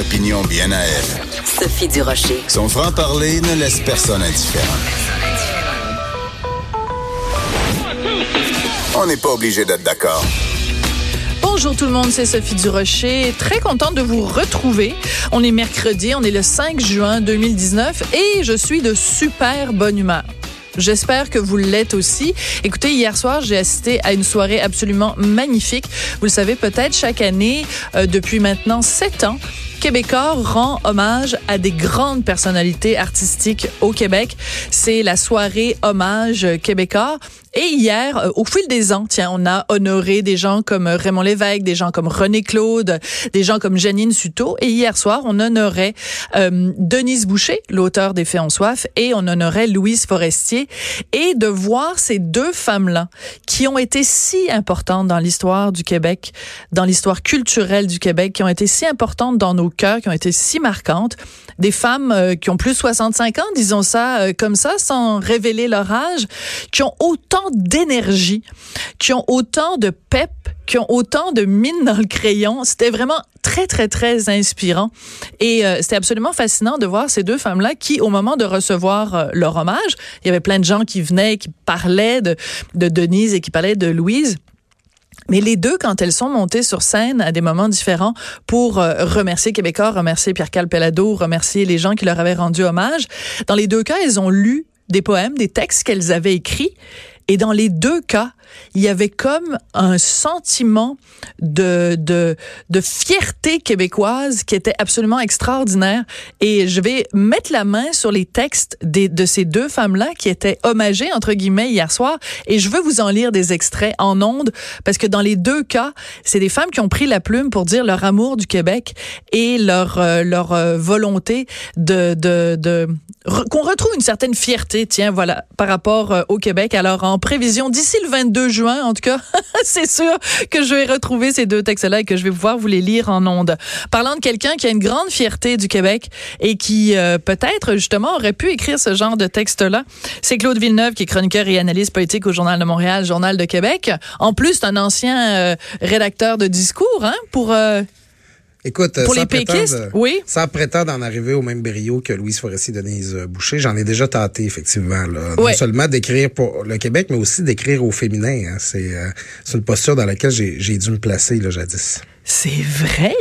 opinions bien à elle. Sophie Durocher. Son franc-parler ne laisse personne indifférent. On n'est pas obligé d'être d'accord. Bonjour tout le monde, c'est Sophie Durocher. Très contente de vous retrouver. On est mercredi, on est le 5 juin 2019 et je suis de super bonne humeur. J'espère que vous l'êtes aussi. Écoutez, hier soir, j'ai assisté à une soirée absolument magnifique. Vous le savez peut-être, chaque année, euh, depuis maintenant sept ans, Québécois rend hommage à des grandes personnalités artistiques au Québec. C'est la soirée hommage québécois. Et hier, euh, au fil des ans, tiens, on a honoré des gens comme Raymond Lévesque, des gens comme René Claude, des gens comme Janine Suto. Et hier soir, on honorait euh, Denise Boucher, l'auteur des Faits en soif, et on honorait Louise Forestier. Et de voir ces deux femmes-là, qui ont été si importantes dans l'histoire du Québec, dans l'histoire culturelle du Québec, qui ont été si importantes dans nos qui ont été si marquantes, des femmes euh, qui ont plus de 65 ans, disons ça comme ça, sans révéler leur âge, qui ont autant d'énergie, qui ont autant de pep, qui ont autant de mine dans le crayon. C'était vraiment très, très, très inspirant. Et euh, c'était absolument fascinant de voir ces deux femmes-là qui, au moment de recevoir euh, leur hommage, il y avait plein de gens qui venaient, qui parlaient de, de Denise et qui parlaient de Louise. Mais les deux, quand elles sont montées sur scène à des moments différents pour euh, remercier Québécois, remercier Pierre Calpelado, remercier les gens qui leur avaient rendu hommage, dans les deux cas, elles ont lu des poèmes, des textes qu'elles avaient écrits. Et dans les deux cas, il y avait comme un sentiment de, de, de fierté québécoise qui était absolument extraordinaire. Et je vais mettre la main sur les textes des, de ces deux femmes-là qui étaient hommagées, entre guillemets, hier soir. Et je veux vous en lire des extraits en ondes parce que dans les deux cas, c'est des femmes qui ont pris la plume pour dire leur amour du Québec et leur, euh, leur euh, volonté de, de, de qu'on retrouve une certaine fierté, tiens, voilà, par rapport euh, au Québec. Alors, en prévision, d'ici le 22 juin, en tout cas, c'est sûr que je vais retrouver ces deux textes-là et que je vais pouvoir vous les lire en ondes. Parlant de quelqu'un qui a une grande fierté du Québec et qui euh, peut-être justement aurait pu écrire ce genre de texte-là, c'est Claude Villeneuve qui est chroniqueur et analyste politique au Journal de Montréal, Journal de Québec. En plus, un ancien euh, rédacteur de discours hein, pour euh, Écoute, pour sans les péquistes, prétendre, oui. Sans prétendre en arriver au même brio que Louise Forestier et Denise Boucher, j'en ai déjà tenté, effectivement. Là. Ouais. Non seulement d'écrire pour le Québec, mais aussi d'écrire au féminin. Hein. C'est euh, c'est une posture dans laquelle j'ai j'ai dû me placer là, jadis. C'est vrai?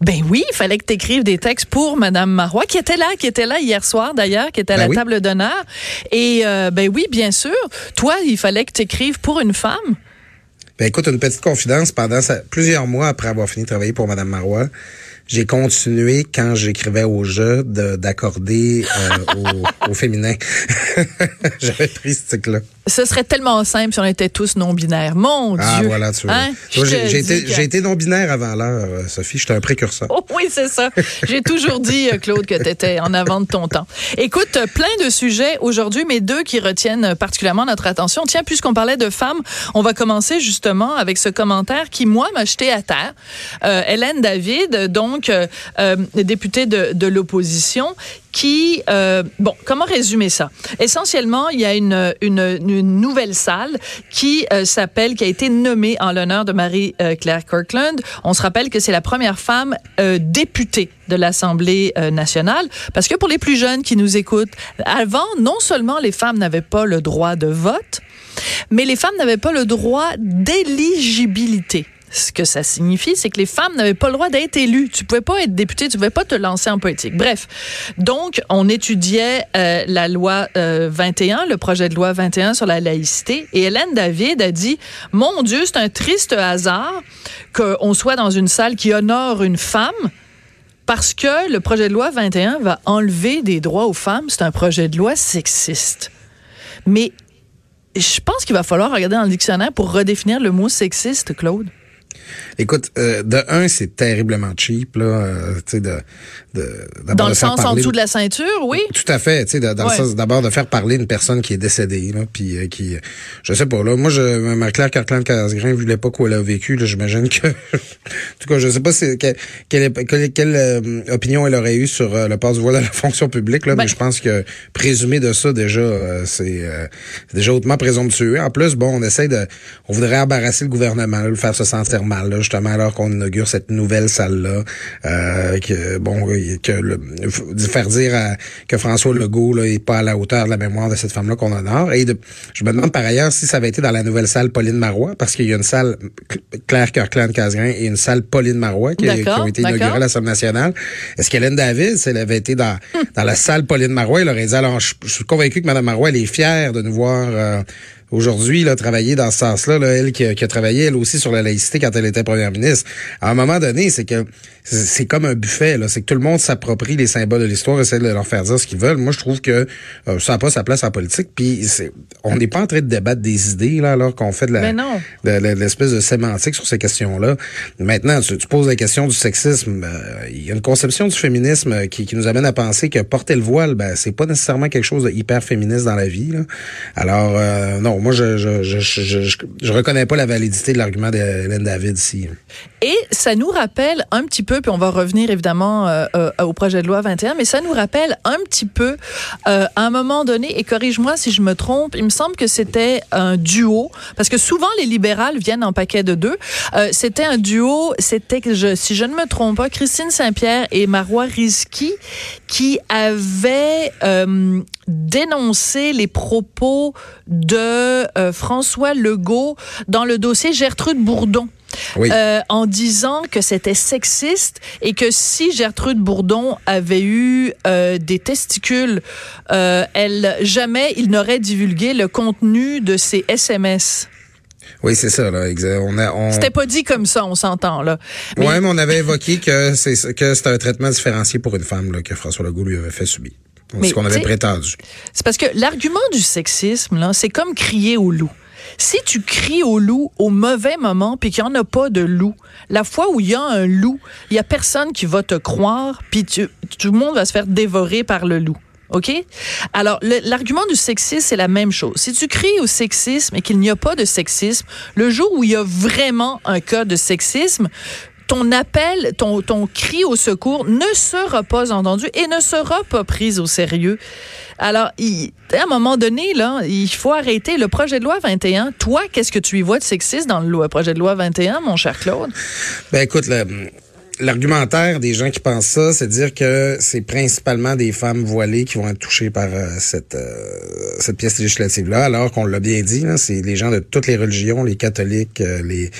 Ben oui, il fallait que tu écrives des textes pour Madame Marois, qui était là, qui était là hier soir d'ailleurs, qui était à Ben la oui. table d'honneur. Et euh, ben oui, bien sûr. Toi, il fallait que tu écrives pour une femme. Ben écoute, une petite confidence. Pendant plusieurs mois après avoir fini de travailler pour Madame Marois, j'ai continué quand j'écrivais au jeu de- d'accorder euh, au, au féminin. J'avais pris ce truc-là. Ce serait tellement simple si on était tous non-binaires. Mon Ah Dieu. voilà, tu vois. Hein? J'ai été, que- j'ai été non-binaire avant l'heure, euh, Sophie. J'étais un précurseur. Oh oui, c'est ça. J'ai toujours dit, euh, Claude, que tu étais en avant de ton temps. Écoute, plein de sujets aujourd'hui, mais deux qui retiennent particulièrement notre attention. Tiens, puisqu'on parlait de femmes, on va commencer justement avec ce commentaire qui, moi, m'a jeté à terre. Euh, Hélène David, donc euh, députée de, de l'opposition, qui, euh, bon, comment résumer ça? Essentiellement, il y a une, une, une nouvelle salle qui euh, s'appelle, qui a été nommée en l'honneur de Marie-Claire Kirkland. On se rappelle que c'est la première femme euh, députée de l'Assemblée euh, nationale, parce que pour les plus jeunes qui nous écoutent, avant, non seulement les femmes n'avaient pas le droit de vote, mais les femmes n'avaient pas le droit d'éligibilité. Ce que ça signifie, c'est que les femmes n'avaient pas le droit d'être élues. Tu pouvais pas être député, tu pouvais pas te lancer en politique. Bref, donc on étudiait euh, la loi euh, 21, le projet de loi 21 sur la laïcité, et Hélène David a dit "Mon Dieu, c'est un triste hasard qu'on soit dans une salle qui honore une femme." Parce que le projet de loi 21 va enlever des droits aux femmes. C'est un projet de loi sexiste. Mais je pense qu'il va falloir regarder dans le dictionnaire pour redéfinir le mot sexiste, Claude. Écoute, euh, de un, c'est terriblement cheap, là, euh, tu sais, de, de, Dans le sens en dessous de la ceinture, oui. Tout à fait, tu sais, dans Ouais. le sens d'abord de faire parler une personne qui est décédée, là, puis euh, qui, je sais pas, là, moi, je, Marie-Claire Carclan-Casgrain, vu l'époque où elle a vécu, là, j'imagine que, en tout cas, je sais pas si, que- quelle, quelle, quelle, euh, opinion elle aurait eu sur euh, le passe du voile à la fonction publique, là, Ben- mais je pense que présumer de ça, déjà, euh, c'est euh, c'est déjà hautement présomptueux. En plus, bon, on essaie de, on voudrait embarrasser le gouvernement, là, le faire se sentir normal, justement, alors qu'on inaugure cette nouvelle salle-là, euh, que bon, que le, faire dire que François Legault là, est pas à la hauteur de la mémoire de cette femme-là qu'on honore. Et de, je me demande par ailleurs si ça avait été dans la nouvelle salle Pauline Marois, parce qu'il y a une salle Claire Kirkland Casgrain et une salle Pauline Marois qui, qui ont été inaugurées à l'Assemblée nationale. Est-ce qu'Hélène David, si elle avait été dans, dans la salle Pauline Marois, elle aurait dit alors je, je suis convaincu que Mme Marois, elle est fière de nous voir euh, aujourd'hui là, travailler dans ce sens-là, là, elle qui a, qui a, travaillé elle aussi sur la laïcité quand elle était première ministre. À un moment donné, c'est que c'est comme un buffet, là. C'est que tout le monde s'approprie les symboles de l'histoire, essaie de leur faire dire ce qu'ils veulent. Moi, je trouve que euh, ça n'a pas sa place en politique. Puis on n'est pas en train de débattre des idées là, alors qu'on fait de la, de, l'espèce de sémantique sur ces questions-là. Maintenant, tu, poses la question du sexisme. Euh, il y a une conception du féminisme qui, qui, nous amène à penser que porter le voile, ben c'est pas nécessairement quelque chose de hyper féministe dans la vie. Là. Alors euh, non, moi je je, je, je, je, reconnais pas la validité de l'argument d'Hélène David ici. Et ça nous rappelle un petit peu, puis on va revenir évidemment euh, euh, au projet de loi 21, mais ça nous rappelle un petit peu, euh, à un moment donné, et corrige-moi si je me trompe, il me semble que c'était un duo, parce que souvent les libérales viennent en paquet de deux. c'était un duo, c'était, si je ne me trompe pas, Christine Saint-Pierre et Marois Rizki qui avaient dénoncé les propos de François Legault dans le dossier Gertrude Bourdon. Euh, en disant que c'était sexiste et que si Gertrude Bourdon avait eu euh, des testicules, euh, elle jamais il n'aurait divulgué le contenu de ses SMS. Oui, c'est ça. Là. On a, on... C'était pas dit comme ça, on s'entend là. Mais... Ouais, mais on avait évoqué que c'est que c'était un traitement différencié pour une femme là, que François Legault lui avait fait subir. C'est ce qu'on avait prétendu. C'est parce que l'argument du sexisme là, c'est comme crier au loup. Si tu cries au loup au mauvais moment puis qu'il n'y en a pas de loup, la fois où il y a un loup, il y a personne qui va te croire puis tout le monde va se faire dévorer par le loup. OK? Alors, l'argument du sexisme, c'est la même chose. Si tu cries au sexisme et qu'il n'y a pas de sexisme, le jour où il y a vraiment un cas de sexisme, ton appel, ton, cri au secours ne sera pas entendu et ne sera pas pris au sérieux. Alors, à un moment donné, il faut arrêter le projet de loi 21. Toi, qu'est-ce que tu y vois de sexiste dans le projet de loi 21, mon cher Claude? Ben, écoute, l'argumentaire des gens qui pensent ça, c'est de dire que c'est principalement des femmes voilées qui vont être touchées par euh, cette euh, cette pièce législative là, alors qu'on l'a bien dit, c'est les gens de toutes les religions, les catholiques, euh, les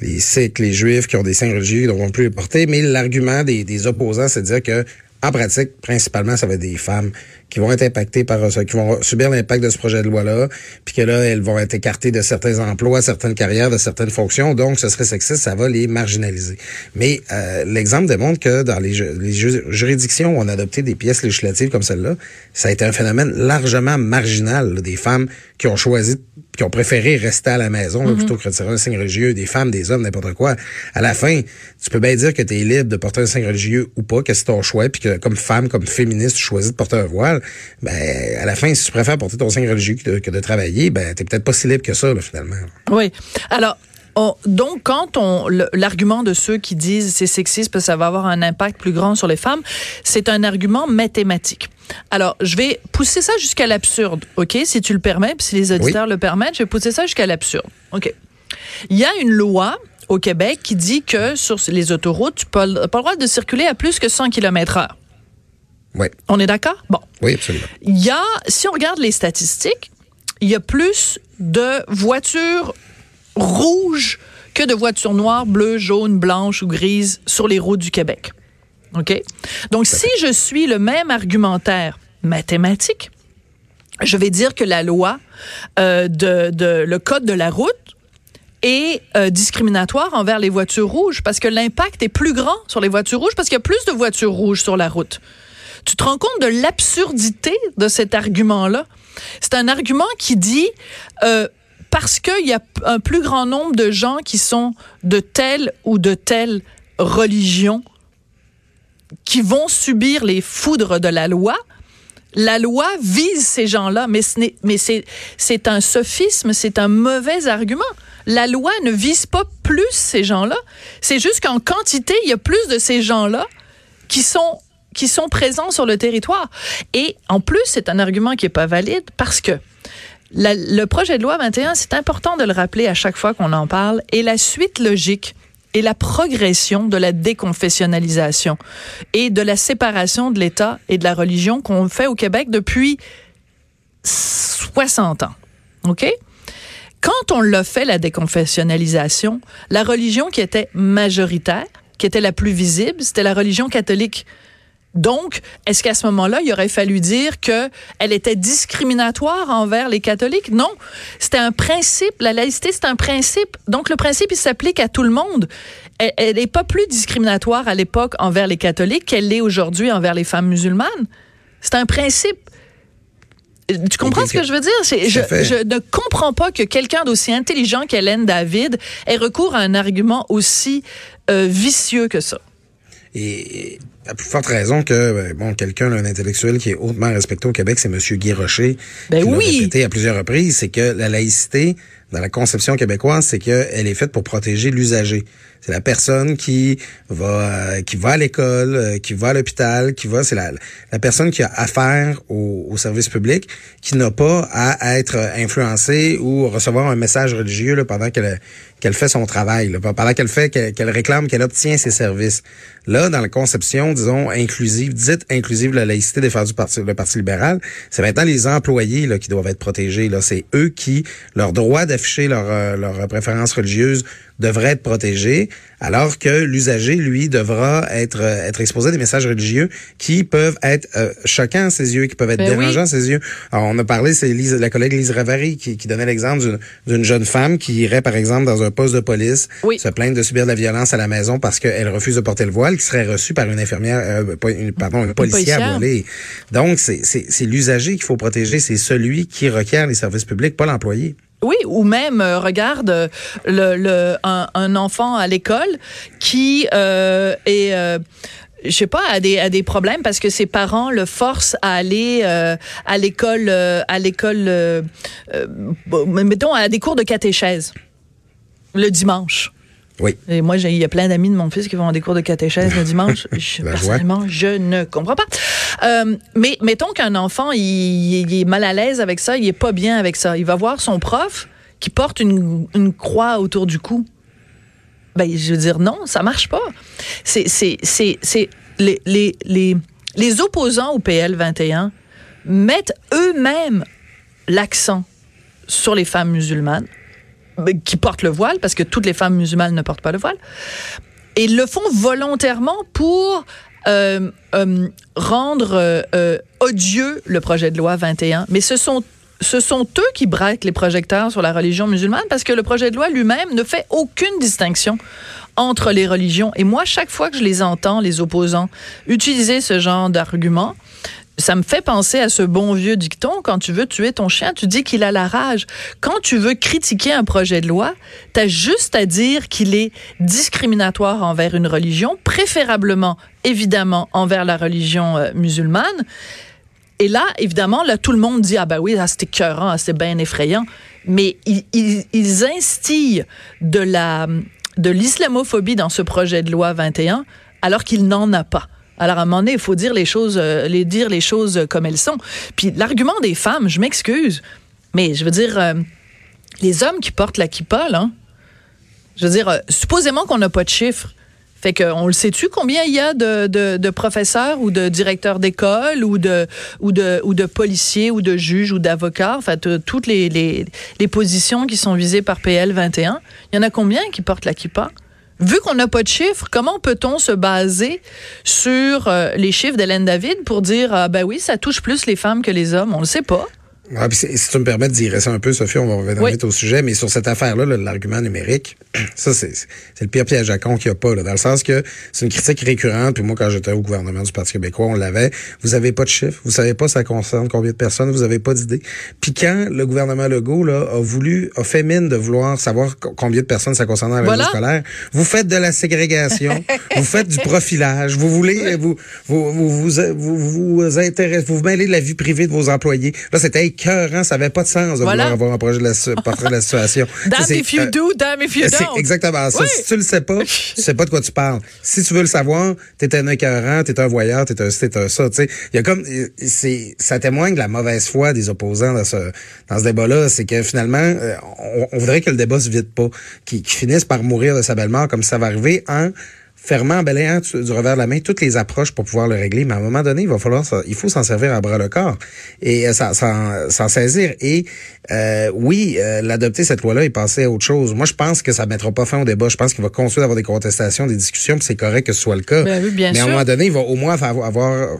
les sikhs, les juifs qui ont des signes religieux qui ne devront plus les porter. Mais l'argument des, des opposants, c'est de dire que en pratique, principalement, ça va être des femmes qui vont être impactées par ça, qui vont subir l'impact de ce projet de loi-là, puis que là, elles vont être écartées de certains emplois, certaines carrières, de certaines fonctions. Donc, ce serait sexiste, ça va les marginaliser. Mais euh, l'exemple démontre que dans les, les juridictions où on a adopté des pièces législatives comme celle-là, ça a été un phénomène largement marginal. des femmes qui ont choisi qui ont préféré rester à la maison mm-hmm. plutôt que de tirer un signe religieux, des femmes, des hommes, n'importe quoi. À la fin, tu peux bien dire que tu es libre de porter un signe religieux ou pas, que c'est ton choix, puis que comme femme, comme féministe, tu choisis de porter un voile. Ben, à la fin, si tu préfères porter ton signe religieux que de, travailler, ben, t'es peut-être pas si libre que ça, là, finalement. Oui. Alors, donc, quand on l'argument de ceux qui disent c'est sexiste parce que ça va avoir un impact plus grand sur les femmes, c'est un argument mathématique. Alors, je vais pousser ça jusqu'à l'absurde, OK? Si tu le permets, puis si les auditeurs le permettent, je vais pousser ça jusqu'à l'absurde. OK. Il y a une loi au Québec qui dit que sur les autoroutes, tu n'as pas, le droit de circuler à plus que 100 km heure. Oui. On est d'accord? Bon. Oui, absolument. Il y a, si on regarde les statistiques, il y a plus de voitures rouges que de voitures noires, bleues, jaunes, blanches ou grises sur les routes du Québec. OK? Donc, si je suis le même argumentaire mathématique, je vais dire que la loi euh, de, de, le code de la route est euh, discriminatoire envers les voitures rouges parce que l'impact est plus grand sur les voitures rouges parce qu'il y a plus de voitures rouges sur la route. Tu te rends compte de l'absurdité de cet argument-là? C'est un argument qui dit euh, parce qu'il y a un plus grand nombre de gens qui sont de telle ou de telle religion qui vont subir les foudres de la loi, la loi vise ces gens-là, mais c'est c'est un sophisme, c'est un mauvais argument. La loi ne vise pas plus ces gens-là. C'est juste qu'en quantité, il y a plus de ces gens-là qui sont qui sont présents sur le territoire. Et en plus, c'est un argument qui est pas valide parce que le projet de loi 21, c'est important de le rappeler à chaque fois qu'on en parle, est la suite logique et la progression de la déconfessionnalisation et de la séparation de l'État et de la religion qu'on fait au Québec depuis 60 ans. OK? Quand on l'a fait, la déconfessionnalisation, la religion qui était majoritaire, qui était la plus visible, c'était la religion catholique. Donc, est-ce qu'à ce moment-là, il aurait fallu dire que elle était discriminatoire envers les catholiques? Non, c'était un principe. La laïcité, c'est un principe. Donc, le principe, il s'applique à tout le monde. Elle n'est pas plus discriminatoire à l'époque envers les catholiques qu'elle l'est aujourd'hui envers les femmes musulmanes. C'est un principe. Tu comprends ce que je veux dire? Je, je, ne comprends pas que quelqu'un d'aussi intelligent qu'Hélène David ait recours à un argument aussi euh, vicieux que ça. Et à plus forte raison que ben, bon quelqu'un un intellectuel qui est hautement respecté au Québec, c'est Monsieur Guy Rocher. Ben qui oui. l'a répété à plusieurs reprises, c'est que la laïcité dans la conception québécoise, c'est qu'elle est faite pour protéger l'usager. C'est la personne qui va euh, qui va à l'école, euh, qui va à l'hôpital, qui va. C'est la, la personne qui a affaire au, au service public, qui n'a pas à être influencée ou recevoir un message religieux là, pendant qu'elle qu'elle fait son travail, là, pendant qu'elle fait qu'elle réclame, qu'elle obtient ses services. Là, dans la conception, disons inclusive, dite inclusive, la laïcité défendue par le Parti libéral, c'est maintenant les employés là qui doivent être protégés. Là, c'est eux qui leur droit d'afficher leur euh, leur préférence religieuse devrait être protégé, alors que l'usager, lui, devra être euh, être exposé à des messages religieux qui peuvent être euh, choquants à ses yeux, qui peuvent être ben dérangeants oui. à ses yeux. Alors, on a parlé, c'est Lise, la collègue Lise Ravary qui, qui donnait l'exemple d'une jeune femme qui irait, par exemple, dans un poste de police, oui. se plaindre de subir de la violence à la maison parce qu'elle refuse de porter le voile, qui serait reçue par une infirmière, euh, une, pardon, un policier à voler. Donc, c'est l'usager qu'il faut protéger, c'est celui qui requiert les services publics, pas l'employé. Oui, ou même, euh, regarde, le, le, un, un enfant à l'école qui euh, est... Euh, je sais pas, a des, a des problèmes parce que ses parents le forcent à aller à l'école, euh, à l'école, euh, mettons, à des cours de catéchèse le dimanche. Oui. Et moi, il y a plein d'amis de mon fils qui vont à des cours de catéchèse le dimanche. Je, personnellement, je ne comprends pas. Euh, mais mettons qu'un enfant, il, il, est mal à l'aise avec ça, il est pas bien avec ça. Il va voir son prof qui porte une, une croix autour du cou. Ben, je veux dire, non, ça marche pas. C'est, c'est, c'est, c'est les, les, les, les opposants au PL 21 mettent eux-mêmes l'accent sur les femmes musulmanes qui portent le voile, parce que toutes les femmes musulmanes ne portent pas le voile, et le font volontairement pour euh, euh, rendre euh, odieux le projet de loi 21. Mais ce sont ce sont eux qui braquent les projecteurs sur la religion musulmane parce que le projet de loi lui-même ne fait aucune distinction entre les religions. Et moi, chaque fois que je les entends, les opposants, utiliser ce genre d'argument, ça me fait penser à ce bon vieux dicton, quand tu veux tuer ton chien, tu dis qu'il a la rage. Quand tu veux critiquer un projet de loi, tu as juste à dire qu'il est discriminatoire envers une religion, préférablement, évidemment, envers la religion euh, musulmane. Et là, évidemment, là, tout le monde dit, ah ben oui, ah, c'est écœurant, c'est bien effrayant. Mais ils, ils, ils instillent de la, de l'islamophobie dans ce projet de loi 21, alors qu'il n'en a pas. Alors à un moment donné, il faut dire les choses, euh, les dire les choses comme elles sont. Puis l'argument des femmes, je m'excuse, mais je veux dire, euh, les hommes qui portent la kippa, là, je veux dire, euh, supposément qu'on n'a pas de chiffres. Fait qu'on le sait-tu combien il y a de, de, professeurs ou de directeurs d'école ou de, ou, de, ou de policiers ou de juges ou d'avocats, en fait, toutes les, les, les positions qui sont visées par PL 21. Il y en a combien qui portent la kippa? Vu qu'on n'a pas de chiffres, comment peut-on se baser sur euh, les chiffres d'Hélène David pour dire ah ben oui, ça touche plus les femmes que les hommes? On le sait pas. Ah, puis si tu me permets de dire ça un peu, Sophie, on va revenir Oui. vite au sujet, mais sur cette affaire-là, là, l'argument numérique, ça, c'est le pire piège à con qu'il n'y a pas, là, dans le sens que c'est une critique récurrente, puis moi, quand j'étais au gouvernement du Parti québécois, on l'avait, vous avez pas de chiffres, vous savez pas ça concerne combien de personnes, vous avez pas d'idée. Puis quand le gouvernement Legault, là, a voulu, a fait mine de vouloir savoir co- combien de personnes ça concerne dans la Voilà. scolaire, vous faites de la ségrégation, vous faites du profilage, vous voulez, vous, vous, vous, vous, vous, vous intéressez, vous vous mêlez de la vie privée de vos employés. Là, c'était écœurant. Ça avait pas de sens de Voilà. vouloir avoir un projet de la, portrait de la situation. Damn if you euh, do, damn if you don't. exactement ça. Oui. Si tu le sais pas, tu sais pas de quoi tu parles. Si tu veux le savoir, t'es un écœurant, t'es un voyeur, t'es un t'es un ça. Tu sais, il y a comme, c'est, ça témoigne de la mauvaise foi des opposants dans ce, dans ce débat-là. C'est que finalement, euh, on, on voudrait que le débat se vide pas, qu'il qu'il finisse par mourir de sa belle mort, comme ça va arriver en fermant, balayant tu- du revers de la main toutes les approches pour pouvoir le régler. Mais à un moment donné, il va falloir, il faut s'en servir à bras le corps et euh, s'en- saisir. Et euh, oui, euh, l'adopter cette loi-là et passer à autre chose. Moi, je pense que ça ne mettra pas fin au débat. Je pense qu'il va continuer d'avoir des contestations, des discussions, puis c'est correct que ce soit le cas. Ben oui, bien Mais à un sûr. moment donné, il va au moins avoir, avoir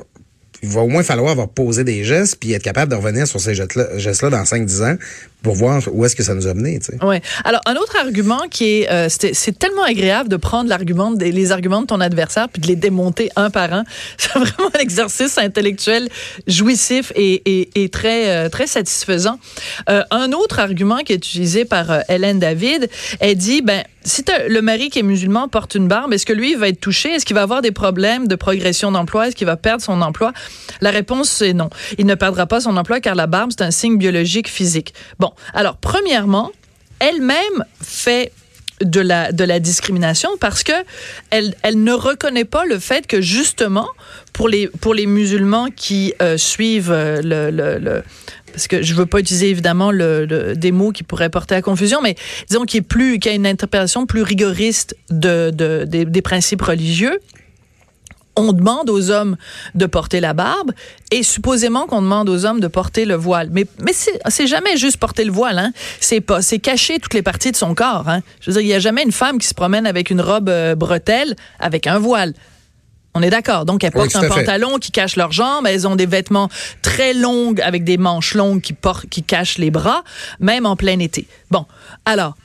il va au moins falloir avoir posé des gestes puis être capable de revenir sur ces gestes-là dans 5-10 ans pour voir où est-ce que ça nous a mené. Tu. Ouais. Alors un autre argument qui est, euh, c'est tellement agréable de prendre l'argument, les arguments de ton adversaire puis de les démonter un par un. C'est vraiment un exercice intellectuel jouissif et, et, très euh, très satisfaisant. Euh, un autre argument qui est utilisé par Hélène David, elle dit ben si le mari qui est musulman porte une barbe, est-ce que lui va être touché? Est-ce qu'il va avoir des problèmes de progression d'emploi? Est-ce qu'il va perdre son emploi? La réponse c'est non. Il ne perdra pas son emploi car la barbe c'est un signe biologique physique. Bon, alors premièrement, elle-même fait de la de la discrimination parce que elle elle ne reconnaît pas le fait que justement pour les pour les musulmans qui euh, suivent euh, le, parce que je veux pas utiliser évidemment le, des mots qui pourraient porter à confusion, mais disons qu'il y a une interprétation plus rigoriste de, de des, des principes religieux on demande aux hommes de porter la barbe et supposément qu'on demande aux hommes de porter le voile. Mais, mais c'est jamais juste porter le voile, hein. C'est pas, c'est cacher toutes les parties de son corps, hein. Je veux dire, il y a jamais une femme qui se promène avec une robe euh, bretelle avec un voile. On est d'accord. Donc, elles portent un pantalon qui cache leurs jambes. Elles ont des vêtements très longs avec des manches longues qui, portent, qui cachent les bras, même en plein été. Bon, alors,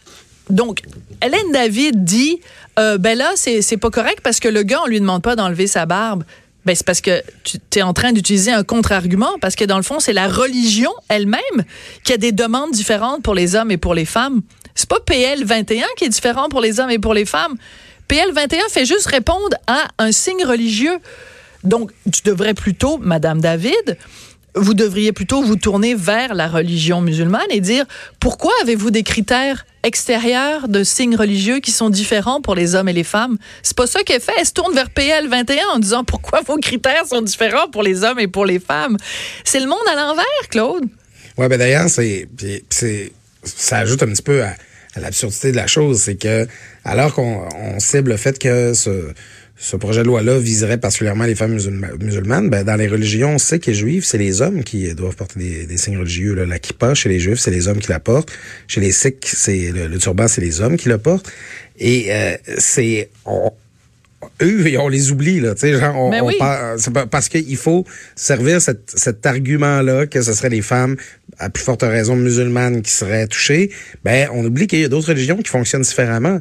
donc, Hélène David dit, euh, ben là, c'est pas correct parce que le gars, on lui demande pas d'enlever sa barbe. Ben, c'est parce que tu es en train d'utiliser un contre-argument, parce que dans le fond, c'est la religion elle-même qui a des demandes différentes pour les hommes et pour les femmes. C'est pas PL 21 qui est différent pour les hommes et pour les femmes. PL 21 fait juste répondre à un signe religieux. Donc, tu devrais plutôt, Madame David, vous devriez plutôt vous tourner vers la religion musulmane et dire pourquoi avez-vous des critères extérieurs de signes religieux qui sont différents pour les hommes et les femmes? C'est pas ça qu'elle fait. Elle se tourne vers PL 21 en disant pourquoi vos critères sont différents pour les hommes et pour les femmes? C'est le monde à l'envers, Claude. Ouais, ben d'ailleurs, c'est, ça ajoute un petit peu à, l'absurdité de la chose, c'est que alors qu'on on cible le fait que ce, ce projet de loi-là viserait particulièrement les femmes musulma- musulmanes, ben dans les religions, que les juifs, c'est les hommes qui doivent porter des, signes religieux. Là. La kippa, chez les juifs, c'est les hommes qui la portent. Chez les sikhs, c'est le, le turban, c'est les hommes qui le portent. Et euh, c'est on- eux, on les oublie, là. Tu sais, genre, on, on oui. par- c'est pas- parce qu'il faut servir cet, cet argument-là que ce serait les femmes, à plus forte raison musulmanes, qui seraient touchées. Ben, on oublie qu'il y a d'autres religions qui fonctionnent différemment.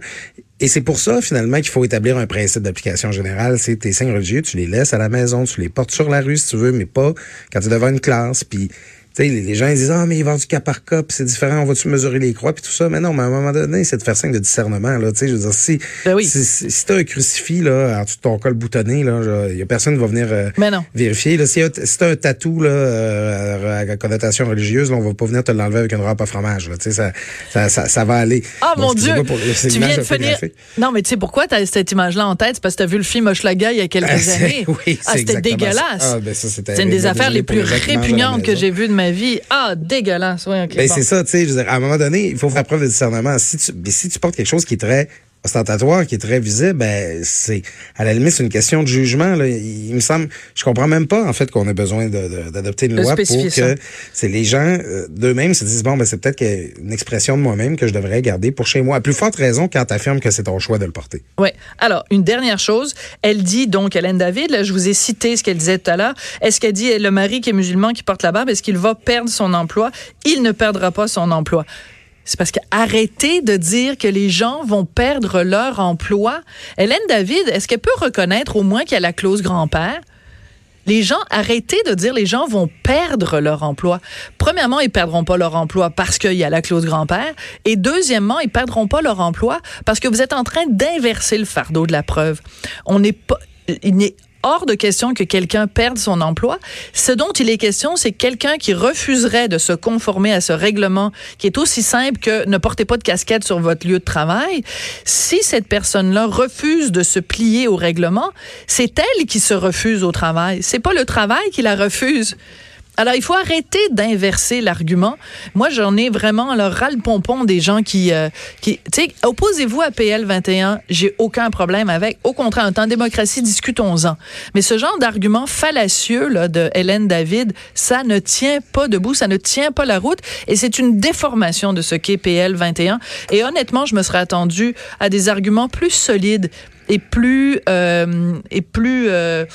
Et c'est pour ça, finalement, qu'il faut établir un principe d'application générale. C'est tes signes religieux, tu les laisses à la maison, tu les portes sur la rue si tu veux, mais pas quand tu es devant une classe. Puis, les, gens ils disent ah mais il avoir du cas par cas, puis c'est différent, on va-tu mesurer les croix puis tout ça? Mais non, mais à un moment donné, c'est de faire signe de discernement là. Tu sais, je veux dire si Ben oui. si, si, si t'as un crucifix là en dessous de ton col boutonné là, il y a personne qui va venir euh, Mais non. vérifier. Là, si, si t'as un tatou là euh, à connotation religieuse, là, on va pas venir te l'enlever avec une râpe à fromage. Là, tu sais, ça, ça, ça, ça va aller. Ah Bon, mon Dieu! pour Tu viens de finir. Non, mais tu sais pourquoi tu as cette image-là en tête? C'est parce que tu as vu le film Hochelaga il y a quelques Ah, années. oui, ah, c'était dégueulasse. Ah, ben c'est une des affaires les plus répugnantes que j'ai vues de ma vie. Ah, dégueulasse. Oui, ok. Ben, bon. c'est ça, tu sais, je veux dire, à un moment donné, il faut faire preuve de discernement. Si tu, mais si tu portes quelque chose qui est très ostentatoire, qui est très visible, ben, c'est, à la limite, c'est une question de jugement, là. Il, il me semble, je comprends même pas, en fait, qu'on ait besoin d'adopter une De loi pour que c'est les gens, euh, d'eux-mêmes, se disent, bon, ben, c'est peut-être une expression de moi-même que je devrais garder pour chez moi. À plus forte raison quand tu affirmes que c'est ton choix de le porter. Ouais. Alors, une dernière chose, elle dit donc Hélène David, là, je vous ai cité ce qu'elle disait tout à l'heure. Est-ce qu'elle dit le mari qui est musulman qui porte la barbe, est-ce qu'il va perdre son emploi? Il ne perdra pas son emploi. C'est parce que arrêtez de dire que les gens vont perdre leur emploi. Hélène David, est-ce qu'elle peut reconnaître au moins qu'il y a la clause grand-père? Les gens, arrêtez de dire les gens vont perdre leur emploi. Premièrement, ils perdront pas leur emploi parce qu'il y a la clause grand-père. Et deuxièmement, ils perdront pas leur emploi parce que vous êtes en train d'inverser le fardeau de la preuve. On n'est pas, il n'est hors de question que quelqu'un perde son emploi. Ce dont il est question, c'est quelqu'un qui refuserait de se conformer à ce règlement qui est aussi simple que ne portez pas de casquette sur votre lieu de travail. Si cette personne-là refuse de se plier au règlement, c'est elle qui se refuse au travail. C'est pas le travail qui la refuse. Alors, il faut arrêter d'inverser l'argument. Moi, j'en ai vraiment le ras-le-pompon des gens qui, euh, qui tu sais, opposez-vous à PL 21, j'ai aucun problème avec. Au contraire, en temps de démocratie, discutons-en. Mais ce genre d'argument fallacieux là, de Hélène David, ça ne tient pas debout, ça ne tient pas la route, et c'est une déformation de ce qu'est PL 21. Et honnêtement, je me serais attendu à des arguments plus solides et plus euh, et plus euh,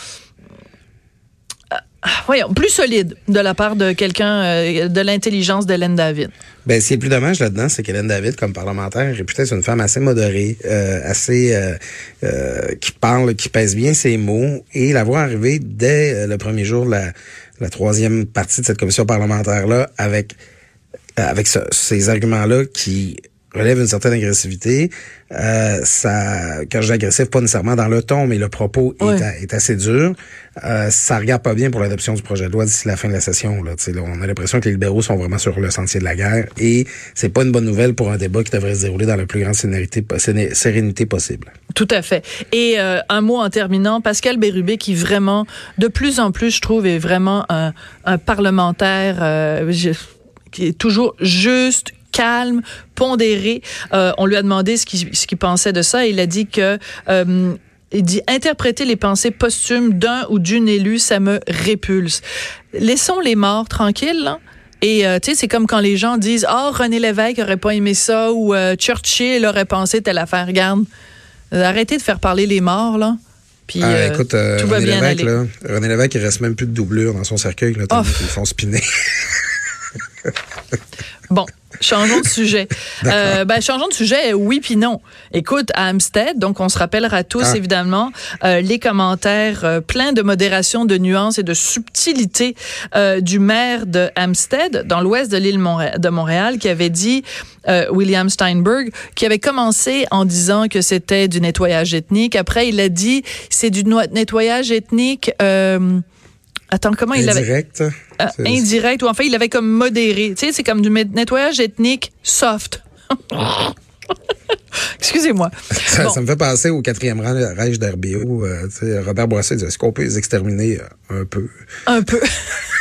voyons, plus solide de la part de quelqu'un euh, de l'intelligence d'Hélène David. Ben, ce qui est plus dommage là-dedans, c'est qu'Hélène David, comme parlementaire, est réputée être une femme assez modérée, euh, assez euh, qui parle, qui pèse bien ses mots, et la voir arriver dès le premier jour de la, la troisième partie de cette commission parlementaire-là avec avec ces arguments-là qui relève une certaine agressivité. Euh, ça, quand je dis agressif, pas nécessairement dans le ton, mais le propos est, est, assez dur. Euh, ça regarde pas bien pour l'adoption du projet de loi d'ici la fin de la session. Là. là on a l'impression que les libéraux sont vraiment sur le sentier de la guerre et c'est pas une bonne nouvelle pour un débat qui devrait se dérouler dans la plus grande sérénité, sérénité possible. Tout à fait. Et euh, un mot en terminant, Pascal Bérubé qui vraiment, de plus en plus, je trouve, est vraiment un, un parlementaire euh, qui est toujours juste, calme, pondéré. Euh, on lui a demandé ce qu'il ce pensait de ça. Il a dit que euh, il dit interpréter les pensées posthumes d'un ou d'une élue, ça me répulse. Laissons les morts tranquilles. Là. Et euh, tu sais, c'est comme quand les gens disent "Ah, oh, René Lévesque aurait pas aimé ça" ou Churchill aurait pensé telle affaire. Regarde, arrêtez de faire parler les morts là. Puis, ah, écoute, tout René va bien Lévesque, Là, René Lévesque, il reste même plus de doublure dans son cercueil. Là, oh. Ils font spinner. bon, Changeons de sujet. Euh, ben, changeons de sujet, oui puis non. Écoute, à Amstead, donc on se rappellera tous ah. évidemment euh, les commentaires euh, pleins de modération, de nuances et de subtilité euh, du maire de Amstead, dans l'ouest de l'île de Montréal, qui avait dit, euh, William Steinberg, qui avait commencé en disant que c'était du nettoyage ethnique. Après, il a dit, c'est du nettoyage ethnique... Attends, comment il avait... Indirect. Euh, indirect, ou en fait, il avait comme modéré. Tu sais, c'est comme du nettoyage ethnique soft. Excusez-moi. Ça, me fait penser au quatrième rang Reich d'RBO. Euh, Robert Boissé disait, est-ce qu'on peut les exterminer euh, un peu? Un peu.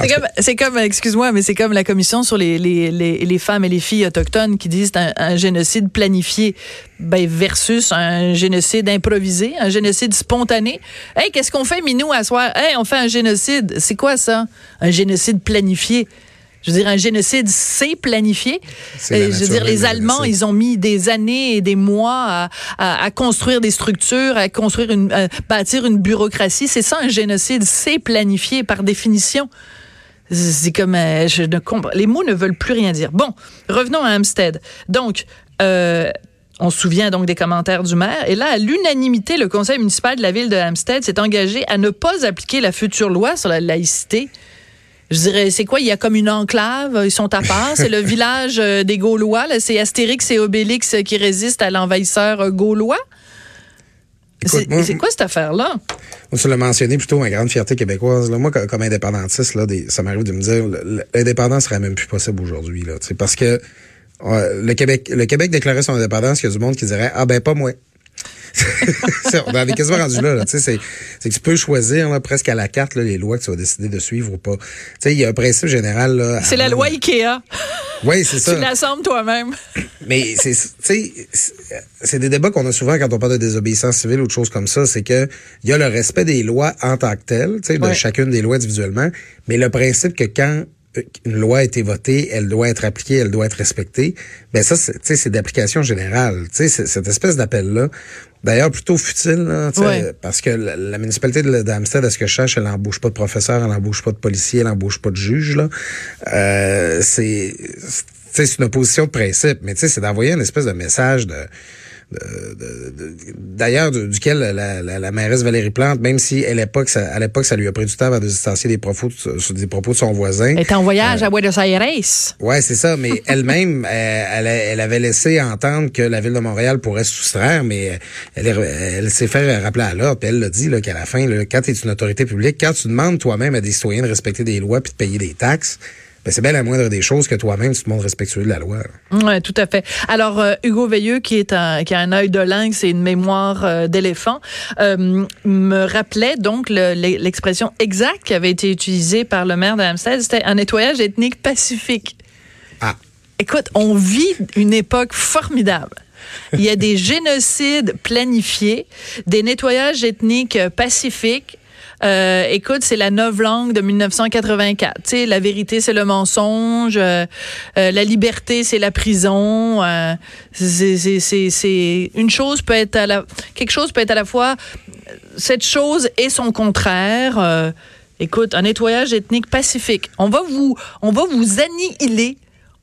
C'est comme, c'est comme, excuse-moi, mais c'est comme la commission sur les, les, les, les, femmes et les filles autochtones qui disent un, un génocide planifié ben, versus un génocide improvisé, un génocide spontané. Hey, qu'est-ce qu'on fait, Minou, à soir? Hey, on fait un génocide. C'est quoi ça? Un génocide planifié. Je veux dire, un génocide, c'est planifié. je veux dire, les Allemands, ils ont mis des années et des mois à, à, à construire des structures, à construire une, à bâtir une bureaucratie. C'est ça, un génocide, c'est planifié par définition. C'est comme euh, je ne comprends. Les mots ne veulent plus rien dire. Bon, revenons à Hampstead. Donc, euh, on se souvient donc des commentaires du maire. Et là, à l'unanimité, le conseil municipal de la ville de Hampstead s'est engagé à ne pas appliquer la future loi sur la laïcité. Je dirais, c'est quoi? Il y a comme une enclave, ils sont à part. C'est le village euh, des Gaulois. C'est Astérix et Obélix qui résistent à l'envahisseur gaulois. C'est quoi cette affaire-là? Tu l'as mentionné plutôt, ma grande fierté québécoise. Là, moi, comme indépendantiste, là, ça m'arrive de me dire l'indépendance serait même plus possible aujourd'hui. Parce que le Québec le Québec déclarait son indépendance, il y a du monde qui dirait Ah ben pas moi. on est quasiment rendu là. là c'est que tu peux choisir là, presque à la carte là, les lois que tu vas décider de suivre ou pas. Il y a un principe général. C'est la loi IKEA. Oui, c'est ça. Tu l'assembles toi-même. Mais c'est c'est des débats qu'on a souvent quand on parle de désobéissance civile ou de choses comme ça. C'est que il y a le respect des lois en tant que telles, de chacune des lois individuellement, mais le principe que quand une loi a été votée, elle doit être appliquée, elle doit être respectée. Ben ça, c'est d'application générale. Tu sais, cette espèce d'appel-là, d'ailleurs plutôt futile, là, parce que la, municipalité d'Amsterdam, à ce que je cherche, elle n'embauche pas de professeurs, elle n'embauche pas de policiers, elle n'embauche pas de juges. Là. Euh, c'est c'est une opposition de principe, mais c'est d'envoyer une espèce de message de d'ailleurs duquel la, la, la, mairesse Valérie Plante, même si à l'époque, ça, à l'époque, ça lui a pris du temps avant de distancier des propos, des propos de son voisin. Elle était en voyage euh, à Buenos Aires. Ouais, c'est ça. Mais elle-même, elle, elle, avait laissé entendre que la ville de Montréal pourrait se soustraire, mais elle, elle s'est fait rappeler à l'ordre. Puis elle l'a dit là, qu'à la fin, là, quand tu es une autorité publique, quand tu demandes toi-même à des citoyens de respecter des lois puis de payer des taxes, ben, c'est bien la moindre des choses que toi-même, tu te montres respectueux de la loi. Oui, tout à fait. Alors, euh, Hugo Veilleux, qui, est un, qui a un œil de lynx et une mémoire euh, d'éléphant, euh, me rappelait donc l'expression exacte qui avait été utilisée par le maire d'Amsterdam. C'était un nettoyage ethnique pacifique. Ah. Écoute, on vit une époque formidable. Il y a des génocides planifiés, des nettoyages ethniques pacifiques euh, écoute, c'est la langue de 1984. Tu sais, la vérité, c'est le mensonge. Euh, euh, la liberté, c'est la prison. c'est une chose peut être à la quelque chose peut être à la fois cette chose et son contraire. écoute, un nettoyage ethnique pacifique. On va vous on va vous annihiler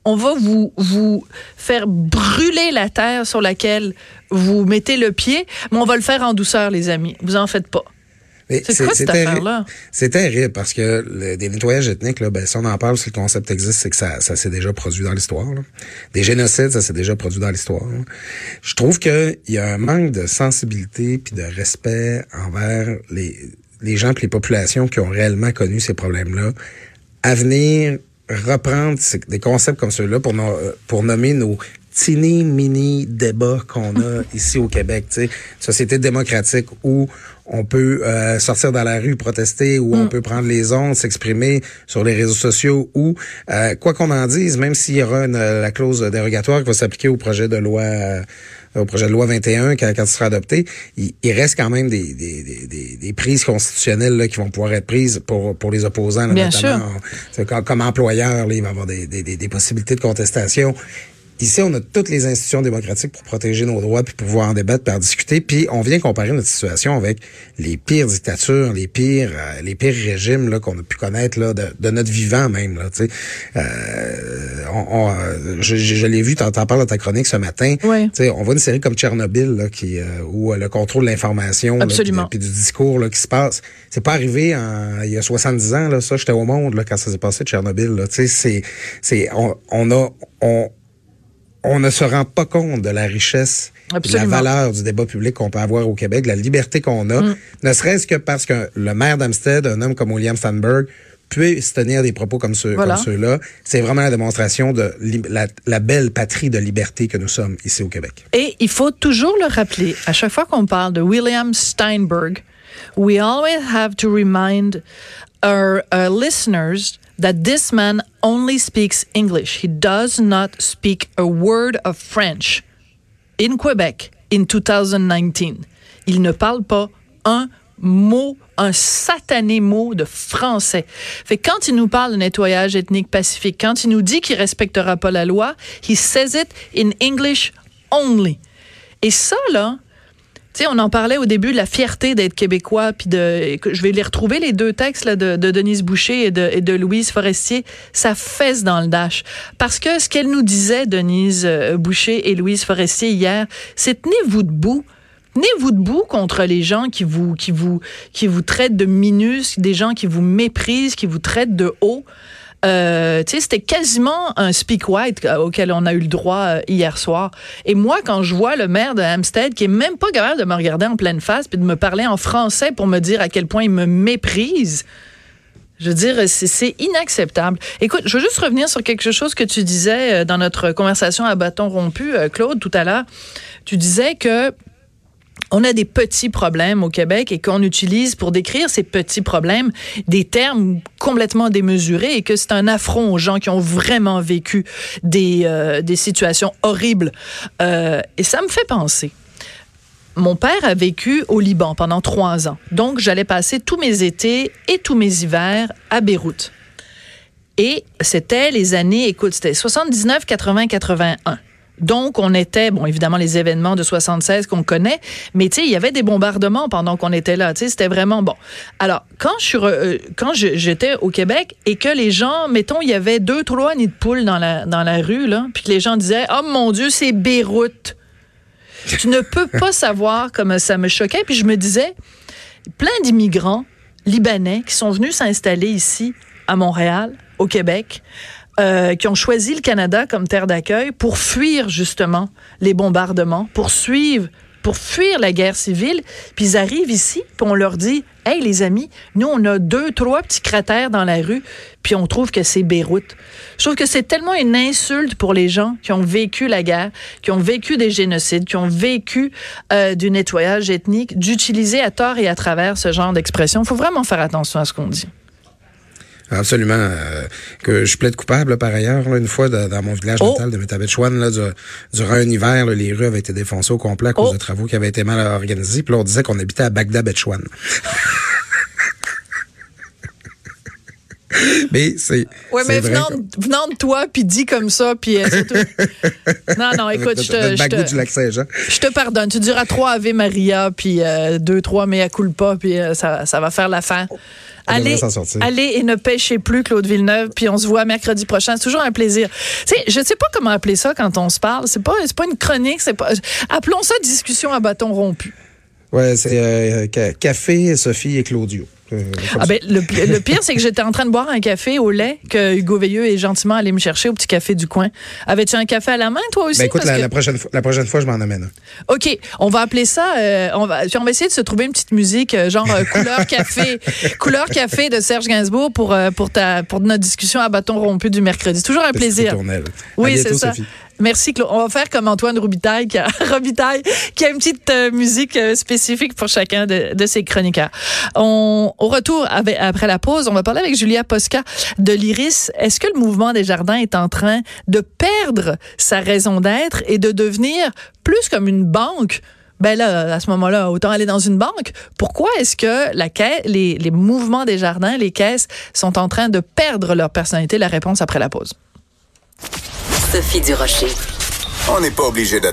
on va vous, vous faire brûler la terre sur laquelle vous mettez le pied, mais on va le faire en douceur, les amis. Vous en faites pas. C'est affaire-là? C'est terrible parce que le, des nettoyages ethniques, là, ben, si on en parle, si le concept existe, c'est que ça, ça s'est déjà produit dans l'histoire. Des génocides, ça s'est déjà produit dans l'histoire. Je trouve qu'il y a un manque de sensibilité puis de respect envers les, les gens et les populations qui ont réellement connu ces problèmes-là à venir reprendre des concepts comme ceux-là pour, pour nommer nos tiny mini débats qu'on a ici au Québec, tu sais, société démocratique où on peut euh, sortir dans la rue protester ou on mm. peut prendre les ondes, s'exprimer sur les réseaux sociaux ou euh, quoi qu'on en dise, même s'il y aura une, la clause dérogatoire qui va s'appliquer au projet de loi euh, au projet de loi 21 quand, quand il sera adopté, il, reste quand même des, des, des, des, prises constitutionnelles là, qui vont pouvoir être prises pour, pour les opposants, Bien notamment sûr. Comme, comme, employeur, là, il va y avoir des, des, des, possibilités de contestation. Ici, on a toutes les institutions démocratiques pour protéger nos droits, puis pouvoir en débattre, puis en discuter. Puis on vient comparer notre situation avec les pires dictatures, les pires, euh, les pires régimes là qu'on a pu connaître là de, de notre vivant même. Là, tu sais, euh, on, euh, je, je, l'ai vu, t'en parles dans ta chronique ce matin. Oui. Tu sais, on voit une série comme Tchernobyl là, qui où le contrôle de l'information, puis du discours là, qui se passe. C'est pas arrivé en, il y a 70 ans là. Ça, j'étais au monde là quand ça s'est passé Tchernobyl. Là. Tu sais, c'est, c'est, on, on a, on on ne se rend pas compte de la richesse, de la valeur du débat public qu'on peut avoir au Québec, de la liberté qu'on a, mm. ne serait-ce que parce que le maire d'Amstead, un homme comme William Sandberg, peut se tenir des propos comme, ceux, comme ceux-là. C'est vraiment la démonstration de la, la, belle patrie de liberté que nous sommes ici au Québec. Et il faut toujours le rappeler, à chaque fois qu'on parle de William Steinberg, we always have to remind our, our listeners that this man only speaks English. He does not speak a word of French in Quebec in 2019. Il ne parle pas un mot, un satané mot de français. Fait quand il nous parle de nettoyage ethnique pacifique, quand il nous dit qu'il respectera pas la loi, he says it in English only. Et ça, là, sais, on en parlait au début de la fierté d'être québécois, puis de, je vais les retrouver les deux textes là, de, de Denise Boucher et de, Louise Forestier, ça fesse dans le dash. Parce que ce qu'elle nous disait, Denise euh, Boucher et Louise Forestier hier, c'est tenez-vous debout. Tenez-vous debout contre les gens qui vous, qui vous, qui vous traitent de minus, des gens qui vous méprisent, qui vous traitent de haut. Euh, c'était quasiment un speak white euh, auquel on a eu le droit euh, hier soir. Et moi, quand je vois le maire de Hampstead qui est même pas capable de me regarder en pleine face puis de me parler en français pour me dire à quel point il me méprise, je veux dire, c'est inacceptable. Écoute, je veux juste revenir sur quelque chose que tu disais dans notre conversation à bâton rompu, Claude, tout à l'heure. Tu disais que on a des petits problèmes au Québec et qu'on utilise pour décrire ces petits problèmes des termes complètement démesurés et que c'est un affront aux gens qui ont vraiment vécu des, euh, des situations horribles. Euh, et ça me fait penser. Mon père a vécu au Liban pendant trois ans. Donc, j'allais passer tous mes étés et tous mes hivers à Beyrouth. Et c'était les années, écoute, c'était 79, 80, 81. Donc, on était, bon, évidemment, les événements de 76 qu'on connaît, mais tu sais, il y avait des bombardements pendant qu'on était là. Tu sais, c'était vraiment bon. Alors, quand je euh, j'étais au Québec et que les gens, mettons, il y avait deux, trois nids de poules dans la, dans la rue, là, puis que les gens disaient, oh mon Dieu, c'est Beyrouth. Tu ne peux pas savoir comme ça me choquait. Puis je me disais, plein d'immigrants libanais qui sont venus s'installer ici à Montréal, au Québec, euh, qui ont choisi le Canada comme terre d'accueil pour fuir justement les bombardements, pour suivre pour fuir la guerre civile, puis ils arrivent ici, puis on leur dit Hey les amis, nous on a deux, trois petits cratères dans la rue, puis on trouve que c'est Beyrouth. Je trouve que c'est tellement une insulte pour les gens qui ont vécu la guerre, qui ont vécu des génocides, qui ont vécu euh, du nettoyage ethnique, d'utiliser à tort et à travers ce genre d'expression. Il faut vraiment faire attention à ce qu'on dit. Absolument. Euh, que je plaide coupable, par ailleurs. une fois, dans mon village Oh. natal de Métabetchouane, là, du- durant un hiver, là, les rues avaient été défoncées au complet à cause Oh. de travaux qui avaient été mal organisés. Puis là, on disait qu'on habitait à Bagdad-Betchouane. mais c'est. C'est mais venant, venant de toi, puis dit comme ça, puis euh. Non, non, écoute, je te, je te- pardonne. Tu diras trois Ave Maria, puis euh, deux, trois Mea culpa, puis euh, ça, ça va faire. On devrait Allez, allez et ne pêchez plus, Claude Villeneuve, puis on se voit mercredi prochain. C'est toujours un plaisir. Tu sais, je sais pas comment appeler ça quand on se parle. C'est pas, pas une chronique, c'est pas. Appelons ça discussion à bâton rompu. Ouais, c'est euh, ca- Café, Sophie et Claudio. Ah ben, le, le pire, c'est que j'étais en train de boire un café au lait que Hugo Veilleux est gentiment allé me chercher au petit café du coin. Avais-tu un café à la main, toi aussi? Ben, écoute, la, que- la prochaine fois, la prochaine fois, je m'en amène. OK, on va appeler ça, euh, on, va, puis on va essayer de se trouver une petite musique, euh, genre euh, couleur café, couleur café de Serge Gainsbourg pour, euh, pour, ta, pour notre discussion à bâton rompu du mercredi. Toujours un plaisir. Oui, c'est ça. Sophie. Merci, Claude. On va faire comme Antoine Robitaille, qui a, une petite euh, musique euh, spécifique pour chacun de, de ses chroniqueurs. On, au retour, après la pause, on va parler avec Julia Posca de l'Iris. Est-ce que le mouvement des jardins est en train de perdre sa raison d'être et de devenir plus comme une banque? Ben là, à ce moment-là, autant aller dans une banque. Pourquoi est-ce que les mouvements des jardins, les caisses, sont en train de perdre leur personnalité? La réponse après la pause. On n'est pas obligé d'être